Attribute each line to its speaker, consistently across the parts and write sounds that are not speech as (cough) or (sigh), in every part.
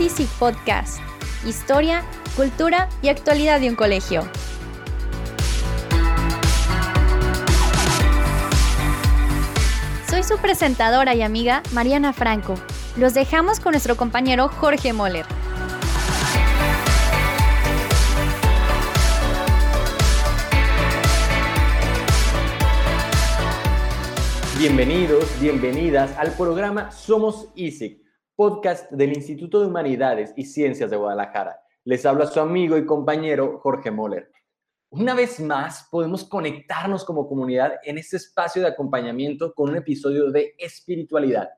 Speaker 1: Easy Podcast. Historia, cultura y actualidad de un colegio. Soy su presentadora y amiga Mariana Franco. Los dejamos con nuestro compañero Jorge Moller.
Speaker 2: Bienvenidos, bienvenidas al programa Somos ISIC, podcast del Instituto de Humanidades y Ciencias de Guadalajara. Les habla su amigo y compañero Jorge Moller. Una vez más, podemos conectarnos como comunidad en este espacio de acompañamiento con un episodio de espiritualidad.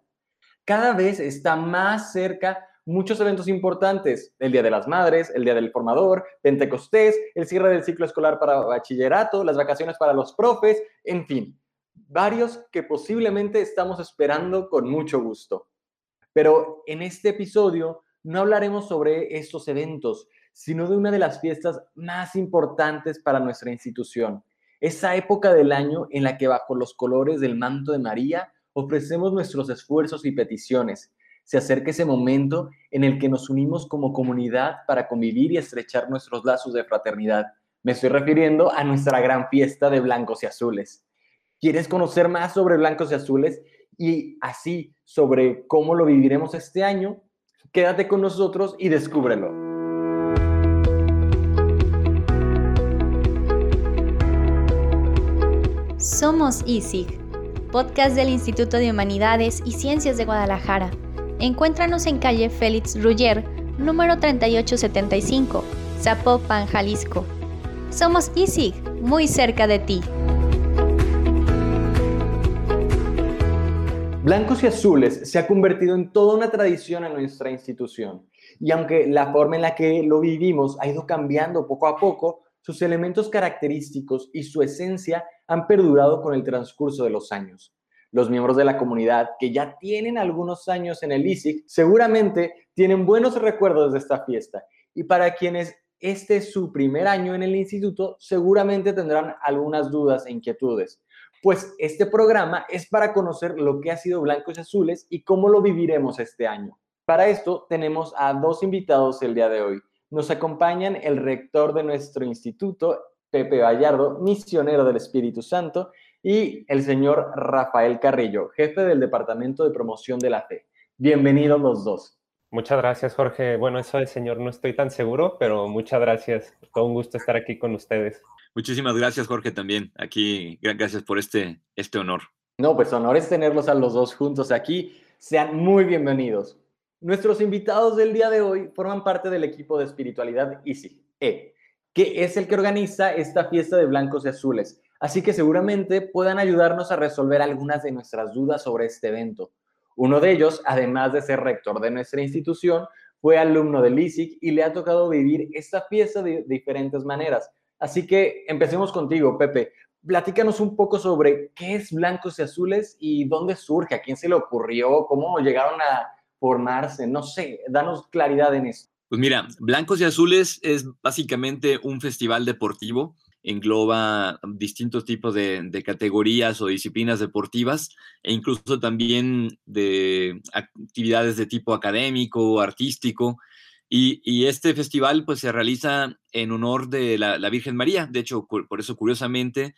Speaker 2: Cada vez está más cerca muchos eventos importantes, el Día de las Madres, el Día del Formador, Pentecostés, el cierre del ciclo escolar para bachillerato, las vacaciones para los profes, en fin, varios que posiblemente estamos esperando con mucho gusto. Pero en este episodio no hablaremos sobre estos eventos, sino de una de las fiestas más importantes para nuestra institución. Esa época del año en la que bajo los colores del manto de María ofrecemos nuestros esfuerzos y peticiones. Se acerca ese momento en el que nos unimos como comunidad para convivir y estrechar nuestros lazos de fraternidad. Me estoy refiriendo a nuestra gran fiesta de blancos y azules. ¿Quieres conocer más sobre blancos y azules y así sobre cómo lo viviremos este año? Quédate con nosotros y descúbrelo.
Speaker 1: Somos ISIG, podcast del Instituto de Humanidades y Ciencias de Guadalajara. Encuéntranos en calle Félix Ruller, número 3875, Zapopan, Jalisco. Somos ISIG, muy cerca de ti.
Speaker 2: Blancos y Azules se ha convertido en toda una tradición en nuestra institución. Y aunque la forma en la que lo vivimos ha ido cambiando poco a poco, sus elementos característicos y su esencia han perdurado con el transcurso de los años. Los miembros de la comunidad que ya tienen algunos años en el ISIC seguramente tienen buenos recuerdos de esta fiesta. Y para quienes este es su primer año en el instituto, seguramente tendrán algunas dudas e inquietudes pues este programa es para conocer lo que ha sido Blancos y Azules y cómo lo viviremos este año. Para esto tenemos a dos invitados el día de hoy. Nos acompañan el rector de nuestro instituto, Pepe Vallardo, misionero del Espíritu Santo, y el señor Rafael Carrillo, jefe del Departamento de Promoción de la Fe. Bienvenidos los dos.
Speaker 3: Muchas gracias, Jorge. Bueno, eso del señor no estoy tan seguro, pero muchas gracias. Todo un gusto estar aquí con ustedes.
Speaker 4: Muchísimas gracias, Jorge, también. Aquí, gracias por este, este honor.
Speaker 2: No, pues honor es tenerlos a los dos juntos aquí. Sean muy bienvenidos. Nuestros invitados del día de hoy forman parte del equipo de espiritualidad ISI, E, que es el que organiza esta fiesta de blancos y azules. Así que seguramente puedan ayudarnos a resolver algunas de nuestras dudas sobre este evento. Uno de ellos, además de ser rector de nuestra institución, fue alumno del ISIC y le ha tocado vivir esta fiesta de diferentes maneras Así que empecemos contigo, Pepe. Platícanos un poco sobre qué es Blancos y Azules y dónde surge, a quién se le ocurrió, cómo llegaron a formarse, no sé, danos claridad en esto.
Speaker 4: Pues mira, Blancos y Azules es básicamente un festival deportivo, engloba distintos tipos de, de, categorías o disciplinas deportivas e incluso también de actividades de tipo académico, artístico, y, este festival pues se realiza en honor de la, Virgen María. De hecho, por eso curiosamente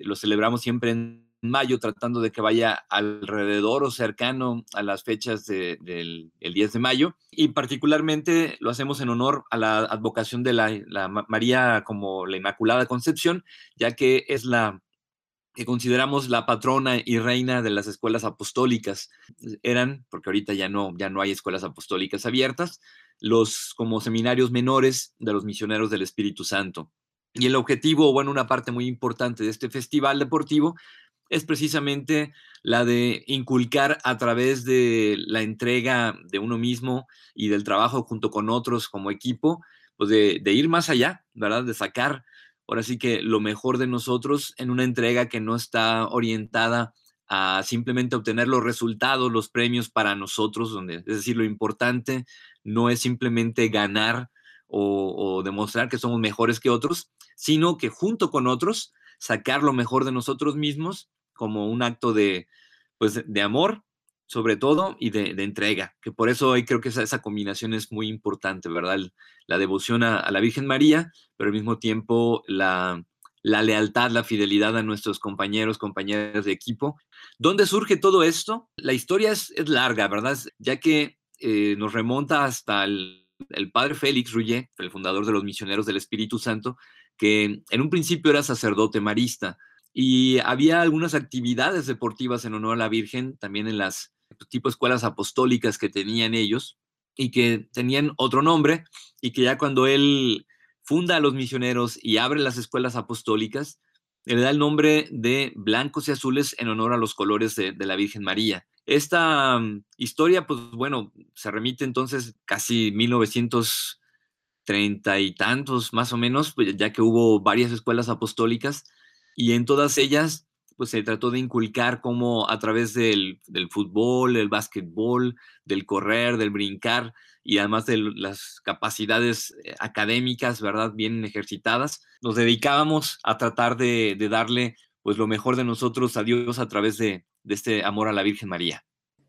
Speaker 4: lo celebramos siempre en mayo, tratando de que vaya alrededor o cercano a las fechas del 10 de mayo. Y particularmente lo hacemos en honor a la advocación de la, la María como la Inmaculada Concepción, ya que es la que consideramos la patrona y reina de las escuelas apostólicas. Eran, porque ahorita ya no, ya no hay escuelas apostólicas abiertas, los como seminarios menores de los misioneros del Espíritu Santo. Y el objetivo, bueno, una parte muy importante de este festival deportivo es precisamente la de inculcar a través de la entrega de uno mismo y del trabajo junto con otros como equipo, pues de, ir más allá, ¿verdad? De sacar ahora sí que lo mejor de nosotros en una entrega que no está orientada a simplemente obtener los resultados, los premios para nosotros, donde, es decir, lo importante no es simplemente ganar o, demostrar que somos mejores que otros, sino que junto con otros sacar lo mejor de nosotros mismos como un acto de, pues, de amor sobre todo, y de, entrega, que por eso hoy creo que esa, combinación es muy importante, ¿verdad? La devoción a, la Virgen María, pero al mismo tiempo la, lealtad, la fidelidad a nuestros compañeros, compañeras de equipo. ¿Dónde surge todo esto? La historia es, larga, ¿verdad? Ya que eh, nos remonta hasta el, el padre Félix Ruyé, el fundador de los misioneros del Espíritu Santo, que en un principio era sacerdote marista y había algunas actividades deportivas en honor a la Virgen, también en las tipo escuelas apostólicas que tenían ellos y que tenían otro nombre y que ya cuando él funda a los misioneros y abre las escuelas apostólicas, le da el nombre de blancos y azules en honor a los colores de, la Virgen María. Esta mm, historia, pues bueno, se remite entonces casi 1930 y tantos más o menos, pues, ya que hubo varias escuelas apostólicas y en todas ellas pues se trató de inculcar cómo a través del, fútbol, el básquetbol, del correr, del brincar y además de las capacidades eh, académicas, ¿verdad? Bien ejercitadas, nos dedicábamos a tratar de, darle pues lo mejor de nosotros a Dios a través de, de este amor a la Virgen María.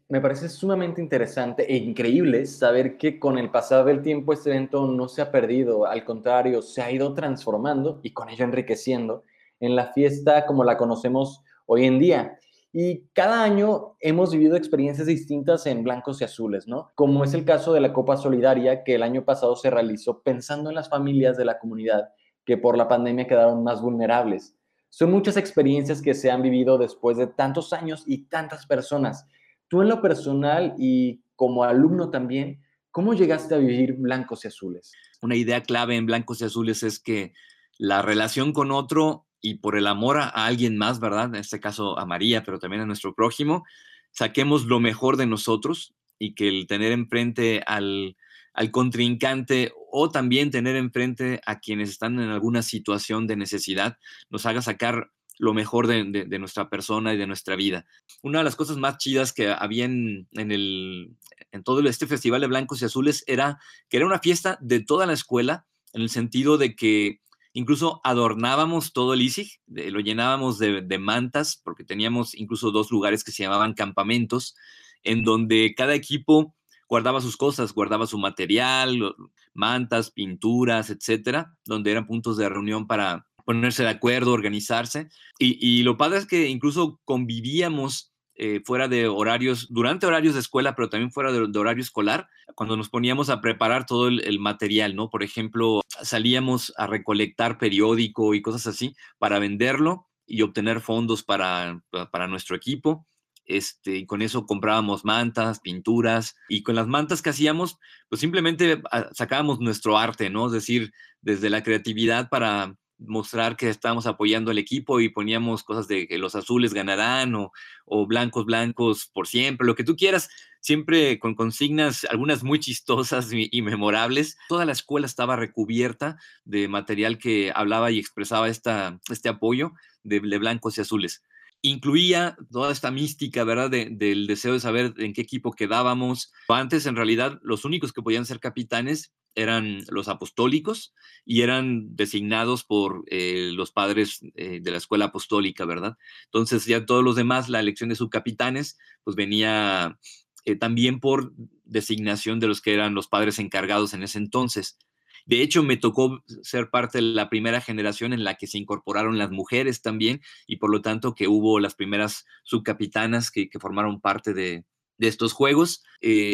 Speaker 2: Me parece sumamente interesante e increíble saber que con el pasar del tiempo este evento no se ha perdido, al contrario, se ha ido transformando y con ello enriqueciendo en la fiesta como la conocemos hoy en día. Y cada año hemos vivido experiencias distintas en blancos y azules, ¿no? Como es el caso de la Copa Solidaria que el año pasado se realizó pensando en las familias de la comunidad que por la pandemia quedaron más vulnerables. Son muchas experiencias que se han vivido después de tantos años y tantas personas. Tú en lo personal y como alumno también, ¿cómo llegaste a vivir blancos y azules?
Speaker 4: Una idea clave en blancos y azules es que la relación con otro y por el amor a, alguien más, ¿verdad? En este caso a María, pero también a nuestro prójimo, saquemos lo mejor de nosotros y que el tener enfrente al, al contrincante o también tener enfrente a quienes están en alguna situación de necesidad nos haga sacar lo mejor de, nuestra persona y de nuestra vida. Una de las cosas más chidas que había en, el, en todo este festival de blancos y azules era que era una fiesta de toda la escuela, en el sentido de que Incluso adornábamos todo el ISIG, lo llenábamos de, mantas, porque teníamos incluso dos lugares que se llamaban campamentos, en donde cada equipo guardaba sus cosas, guardaba su material, mantas, pinturas, etcétera, donde eran puntos de reunión para ponerse de acuerdo, organizarse. Y, y lo padre es que incluso convivíamos eh, fuera de horarios, durante horarios de escuela, pero también fuera de, horario escolar, cuando nos poníamos a preparar todo el, material, ¿no? Por ejemplo, salíamos a recolectar periódico y cosas así para venderlo y obtener fondos para, para nuestro equipo. Este, y con eso comprábamos mantas, pinturas, y con las mantas que hacíamos, pues simplemente ah, sacábamos nuestro arte, ¿no? Es decir, desde la creatividad para mostrar que estábamos apoyando al equipo y poníamos cosas de que los azules ganarán o, o, blancos, blancos por siempre, lo que tú quieras, siempre con consignas, algunas muy chistosas y, memorables. Toda la escuela estaba recubierta de material que hablaba y expresaba esta, este apoyo de, blancos y azules incluía toda esta mística, ¿verdad? del deseo de saber en qué equipo quedábamos. Antes, en realidad, los únicos que podían ser capitanes eran los apostólicos y eran designados por eh, los padres eh, de la escuela apostólica, ¿verdad? Entonces ya todos los demás, la elección de subcapitanes, pues venía eh, también por designación de los que eran los padres encargados en ese entonces. De hecho, me tocó ser parte de la primera generación en la que se incorporaron las mujeres también y por lo tanto que hubo las primeras subcapitanas que, formaron parte de, de estos juegos.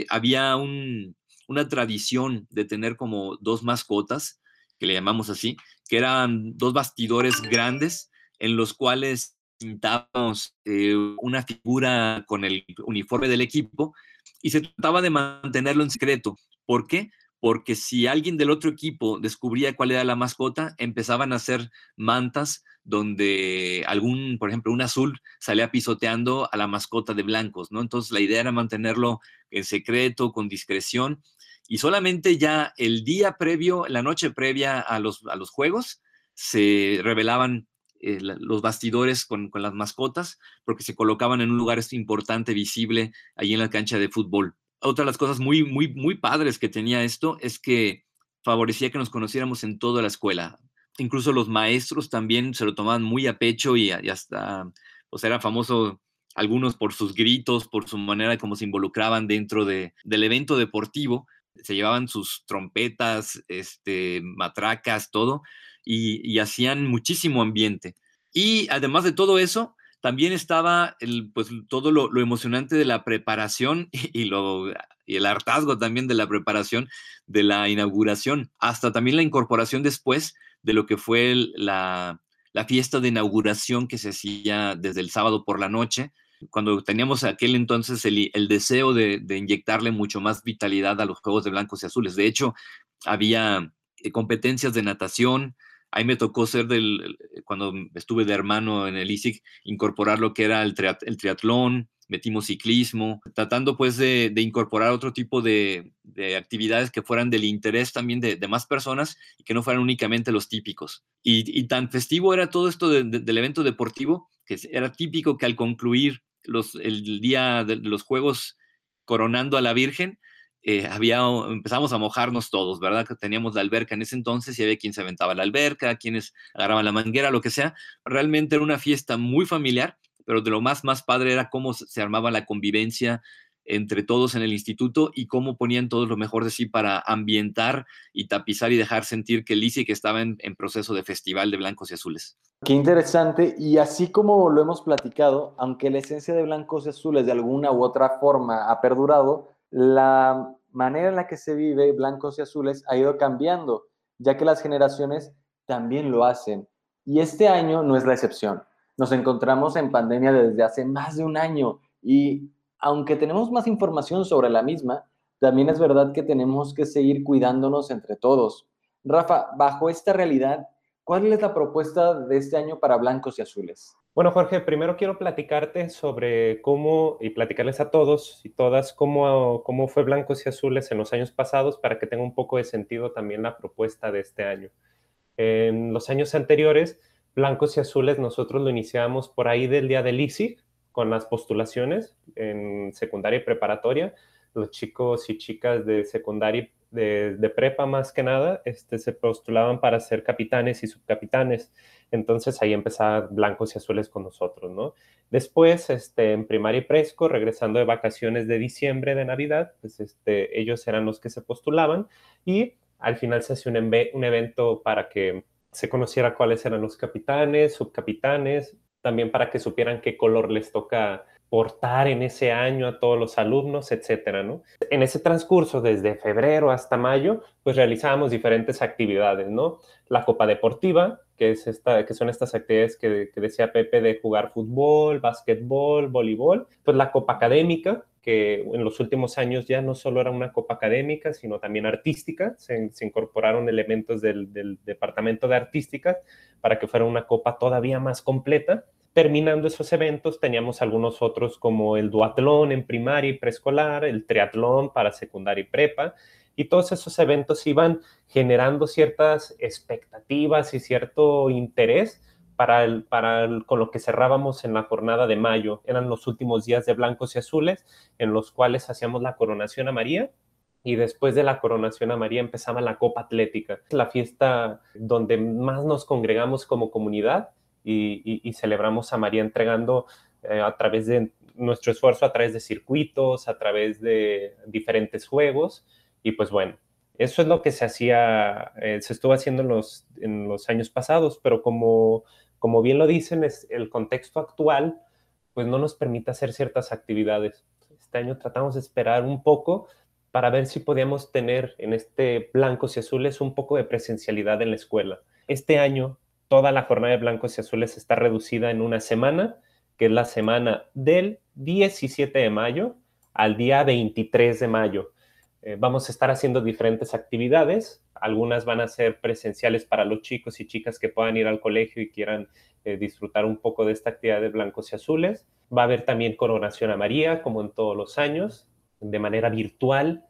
Speaker 4: había un, una tradición de tener como dos mascotas, que le llamamos así, que eran dos bastidores grandes en los cuales pintábamos eh, una figura con el uniforme del equipo y se trataba de mantenerlo en secreto. ¿Por qué? Porque si alguien del otro equipo descubría cuál era la mascota, empezaban a hacer mantas donde algún, por ejemplo, un azul salía pisoteando a la mascota de blancos, ¿no? Entonces la idea era mantenerlo en secreto, con discreción, y solamente ya el día previo, la noche previa a los, a los juegos, se revelaban eh, los bastidores con, con, las mascotas, porque se colocaban en un lugar importante, visible, ahí en la cancha de fútbol. Otra de las cosas muy, muy, muy padres que tenía esto es que favorecía que nos conociéramos en toda la escuela. Incluso los maestros también se lo tomaban muy a pecho y, y hasta, pues era famoso algunos por sus gritos, por su manera como se involucraban dentro de, del evento deportivo, se llevaban sus trompetas, este, matracas, todo, y, hacían muchísimo ambiente. Y además de todo eso, también estaba el, pues, todo lo, emocionante de la preparación (laughs) y, lo, y el hartazgo también de la preparación de la inauguración, hasta también la incorporación después de lo que fue la, la fiesta de inauguración que se hacía desde el sábado por la noche, cuando teníamos aquel entonces el, deseo de, inyectarle mucho más vitalidad a los Juegos de Blancos y Azules. De hecho, había eh, competencias de natación. Ahí me tocó ser del, cuando estuve de hermano en el ISIC, incorporar lo que era el, triatlón, metimos ciclismo, tratando pues de, incorporar otro tipo de, actividades que fueran del interés también de, más personas y que no fueran únicamente los típicos. Y, tan festivo era todo esto del evento deportivo que era típico que al concluir el día de los Juegos coronando a la Virgen, eh, había, empezamos a mojarnos todos, ¿verdad? Que teníamos la alberca en ese entonces y había quien se aventaba la alberca, quienes agarraban la manguera, lo que sea. Realmente era una fiesta muy familiar, pero de lo más, más padre era cómo se armaba la convivencia entre todos en el instituto y cómo ponían todos lo mejor de sí para ambientar y tapizar y dejar sentir que el que estaba en, en proceso de festival de blancos y azules.
Speaker 2: Qué interesante. Y así como lo hemos platicado, aunque la esencia de blancos y azules de alguna u otra forma ha perdurado, la manera en la que se vive blancos y azules ha ido cambiando, ya que las generaciones también lo hacen. Y este año no es la excepción. Nos encontramos en pandemia desde hace más de un año y aunque tenemos más información sobre la misma, también es verdad que tenemos que seguir cuidándonos entre todos. Rafa, bajo esta realidad, ¿Cuál es la propuesta de este año para blancos y azules?
Speaker 3: Bueno, Jorge, primero quiero platicarte sobre cómo, y platicarles a todos y todas, cómo, cómo fue blancos y azules en los años pasados para que tenga un poco de sentido también la propuesta de este año. En los años anteriores, blancos y azules nosotros lo iniciamos por ahí del día del ISIC, con las postulaciones en secundaria y preparatoria. Los chicos y chicas de secundaria de, prepa más que nada, este, se postulaban para ser capitanes y subcapitanes. Entonces ahí empezaban blancos y azules con nosotros, ¿no? Después, este, en primaria y presco, regresando de vacaciones de diciembre, de Navidad, pues este, ellos eran los que se postulaban y al final se hacía un, un evento para que se conociera cuáles eran los capitanes, subcapitanes, también para que supieran qué color les toca portar en ese año a todos los alumnos, etcétera, ¿no? En ese transcurso, desde febrero hasta mayo, pues realizábamos diferentes actividades, ¿no? La Copa Deportiva, que, son estas actividades que, que decía Pepe de jugar fútbol, básquetbol, voleibol, pues la Copa Académica, que en los últimos años ya no solo era una copa académica, sino también artística. Se, se incorporaron elementos del, del, departamento de artística para que fuera una copa todavía más completa terminando esos eventos teníamos algunos otros como el duatlón en primaria y preescolar, el triatlón para secundaria y prepa, y todos esos eventos iban generando ciertas expectativas y cierto interés para, el, para con lo que cerrábamos en la jornada de mayo. Eran los últimos días de blancos y azules en los cuales hacíamos la coronación a María y después de la coronación a María empezaba la Copa Atlética, la fiesta donde más nos congregamos como comunidad y, celebramos a María entregando eh, a través de nuestro esfuerzo, a través de circuitos, a través de diferentes juegos. Y pues bueno, eso es lo que se hacía, eh, se estuvo haciendo en los, en los años pasados, pero como, como bien lo dicen, es el contexto actual pues no nos permite hacer ciertas actividades. Este año tratamos de esperar un poco para ver si podíamos tener en este blancos y azules un poco de presencialidad en la escuela. Este año toda la jornada de blancos y azules está reducida en una semana, que es la semana del 17 de mayo al día 23 de mayo. Eh, vamos a estar haciendo diferentes actividades. Algunas van a ser presenciales para los chicos y chicas que puedan ir al colegio y quieran eh, disfrutar un poco de esta actividad de blancos y azules. Va a haber también coronación a María, como en todos los años, de manera virtual.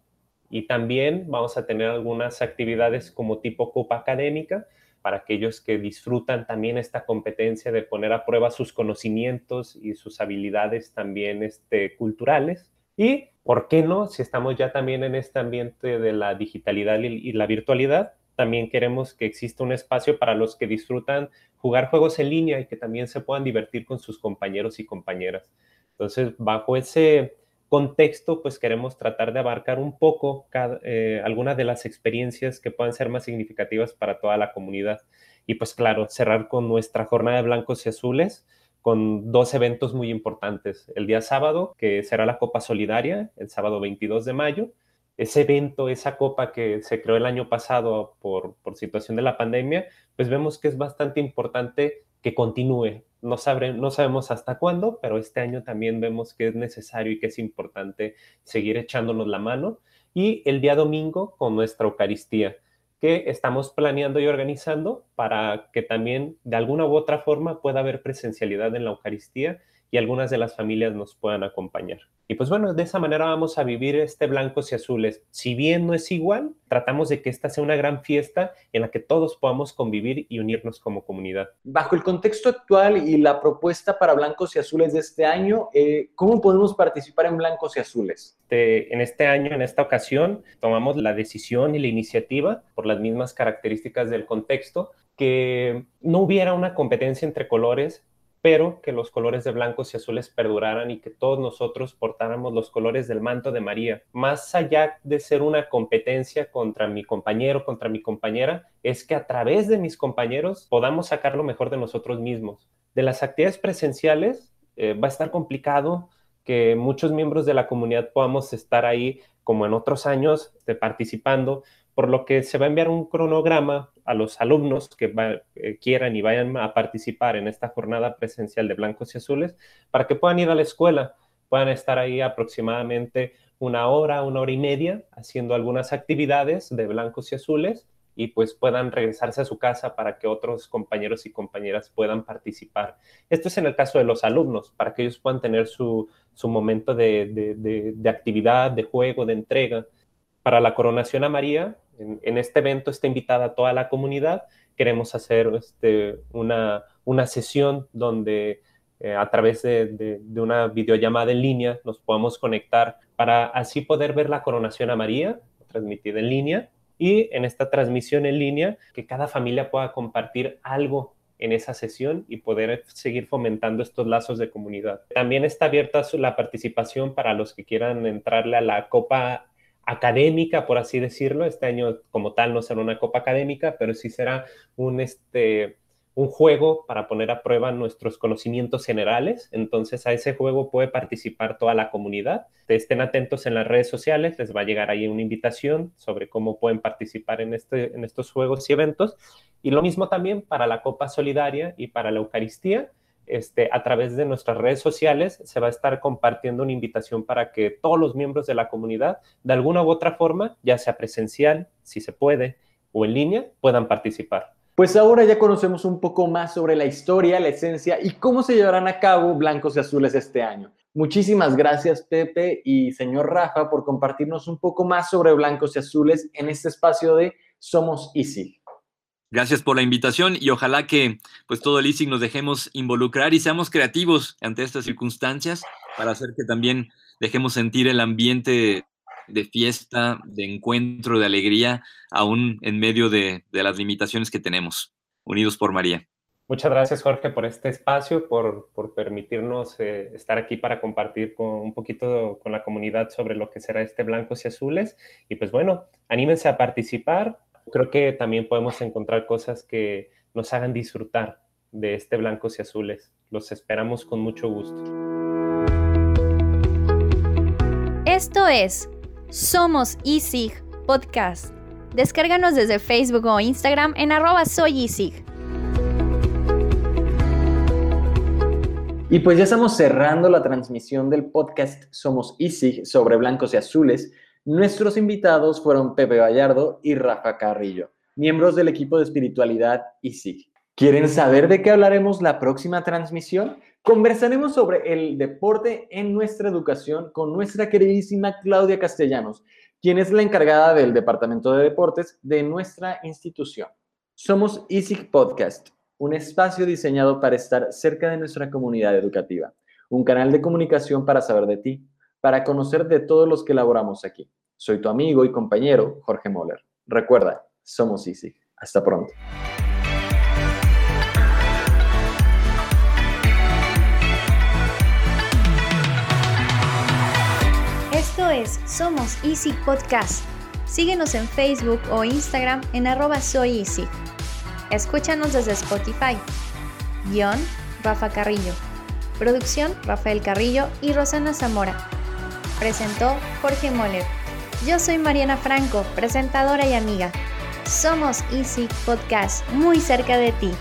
Speaker 3: Y también vamos a tener algunas actividades como tipo copa académica, para aquellos que disfrutan también esta competencia de poner a prueba sus conocimientos y sus habilidades también este, culturales. Y, ¿por qué no? Si estamos ya también en este ambiente de la digitalidad y la virtualidad, también queremos que exista un espacio para los que disfrutan jugar juegos en línea y que también se puedan divertir con sus compañeros y compañeras. Entonces, bajo ese contexto, pues queremos tratar de abarcar un poco eh, algunas de las experiencias que puedan ser más significativas para toda la comunidad. Y pues claro, cerrar con nuestra jornada de blancos y azules con dos eventos muy importantes. El día sábado, que será la Copa Solidaria, el sábado 22 de mayo. Ese evento, esa copa que se creó el año pasado por, por situación de la pandemia, pues vemos que es bastante importante que continúe. No, no sabemos hasta cuándo, pero este año también vemos que es necesario y que es importante seguir echándonos la mano. Y el día domingo con nuestra Eucaristía que estamos planeando y organizando para que también de alguna u otra forma pueda haber presencialidad en la Eucaristía y algunas de las familias nos puedan acompañar. Y pues bueno, de esa manera vamos a vivir este blancos y azules. Si bien no es igual, tratamos de que esta sea una gran fiesta en la que todos podamos convivir y unirnos como comunidad.
Speaker 2: Bajo el contexto actual y la propuesta para blancos y azules de este año, eh, ¿cómo podemos participar en blancos y azules?
Speaker 3: en este año, en esta ocasión, tomamos la decisión y la iniciativa por las mismas características del contexto que no hubiera una competencia entre colores, pero que los colores de blancos y azules perduraran y que todos nosotros portáramos los colores del manto de María. Más allá de ser una competencia contra mi compañero, contra mi compañera, es que a través de mis compañeros podamos sacar lo mejor de nosotros mismos. De las actividades presenciales eh, va a estar complicado que muchos miembros de la comunidad podamos estar ahí como en otros años de participando, por lo que se va a enviar un cronograma a los alumnos que eh, quieran y vayan a participar en esta jornada presencial de blancos y azules para que puedan ir a la escuela, puedan estar ahí aproximadamente una hora, una hora y media haciendo algunas actividades de blancos y azules y pues puedan regresarse a su casa para que otros compañeros y compañeras puedan participar. Esto es en el caso de los alumnos, para que ellos puedan tener su, momento de, de actividad, de juego, de entrega. Para la coronación a María, en, este evento está invitada toda la comunidad. Queremos hacer este, una, sesión donde eh, a través de, una videollamada en línea nos podamos conectar para así poder ver la coronación a María, transmitida en línea, y en esta transmisión en línea que cada familia pueda compartir algo en esa sesión y poder seguir fomentando estos lazos de comunidad. También está abierta la participación para los que quieran entrarle a la Copa académica, por así decirlo. Este año como tal no será una copa académica, pero sí será un, este, un juego para poner a prueba nuestros conocimientos generales. Entonces a ese juego puede participar toda la comunidad. Estén atentos en las redes sociales, les va a llegar ahí una invitación sobre cómo pueden participar en, este, en estos juegos y eventos. Y lo mismo también para la Copa Solidaria y para la Eucaristía. Este, a través de nuestras redes sociales se va a estar compartiendo una invitación para que todos los miembros de la comunidad, de alguna u otra forma, ya sea presencial, si se puede, o en línea, puedan participar.
Speaker 2: Pues ahora ya conocemos un poco más sobre la historia, la esencia y cómo se llevarán a cabo Blancos y Azules este año. Muchísimas gracias Pepe y señor Rafa por compartirnos un poco más sobre Blancos y Azules en este espacio de Somos Easy.
Speaker 4: Gracias por la invitación y ojalá que pues todo el ISIC nos dejemos involucrar y seamos creativos ante estas circunstancias para hacer que también dejemos sentir el ambiente de fiesta, de encuentro, de alegría, aún en medio de, las limitaciones que tenemos. Unidos por María.
Speaker 3: Muchas gracias, Jorge, por este espacio, por, permitirnos eh, estar aquí para compartir con, un poquito con la comunidad sobre lo que será este Blancos y Azules. Y pues bueno, anímense a participar, creo que también podemos encontrar cosas que nos hagan disfrutar de este blancos y azules. Los esperamos con mucho gusto.
Speaker 1: Esto es Somos ISIG Podcast. Descárganos desde Facebook o Instagram en arroba soy
Speaker 2: Y pues ya estamos cerrando la transmisión del podcast Somos ISIG sobre blancos y azules. Nuestros invitados fueron Pepe Gallardo y Rafa Carrillo, miembros del equipo de espiritualidad ISIG. ¿Quieren saber de qué hablaremos la próxima transmisión? Conversaremos sobre el deporte en nuestra educación con nuestra queridísima Claudia Castellanos, quien es la encargada del Departamento de Deportes de nuestra institución. Somos ISIG Podcast, un espacio diseñado para estar cerca de nuestra comunidad educativa, un canal de comunicación para saber de ti, para conocer de todos los que elaboramos aquí. Soy tu amigo y compañero Jorge Moller. Recuerda, somos Easy. Hasta pronto.
Speaker 1: es Somos Easy Podcast. Síguenos en Facebook o Instagram en arroba soy Easy. Escúchanos desde Spotify. Guión, Rafa Carrillo. Producción, Rafael Carrillo y Rosana Zamora. Presentó Jorge Moller. Yo soy Mariana Franco, presentadora y amiga. Somos Easy Podcast, muy cerca de ti.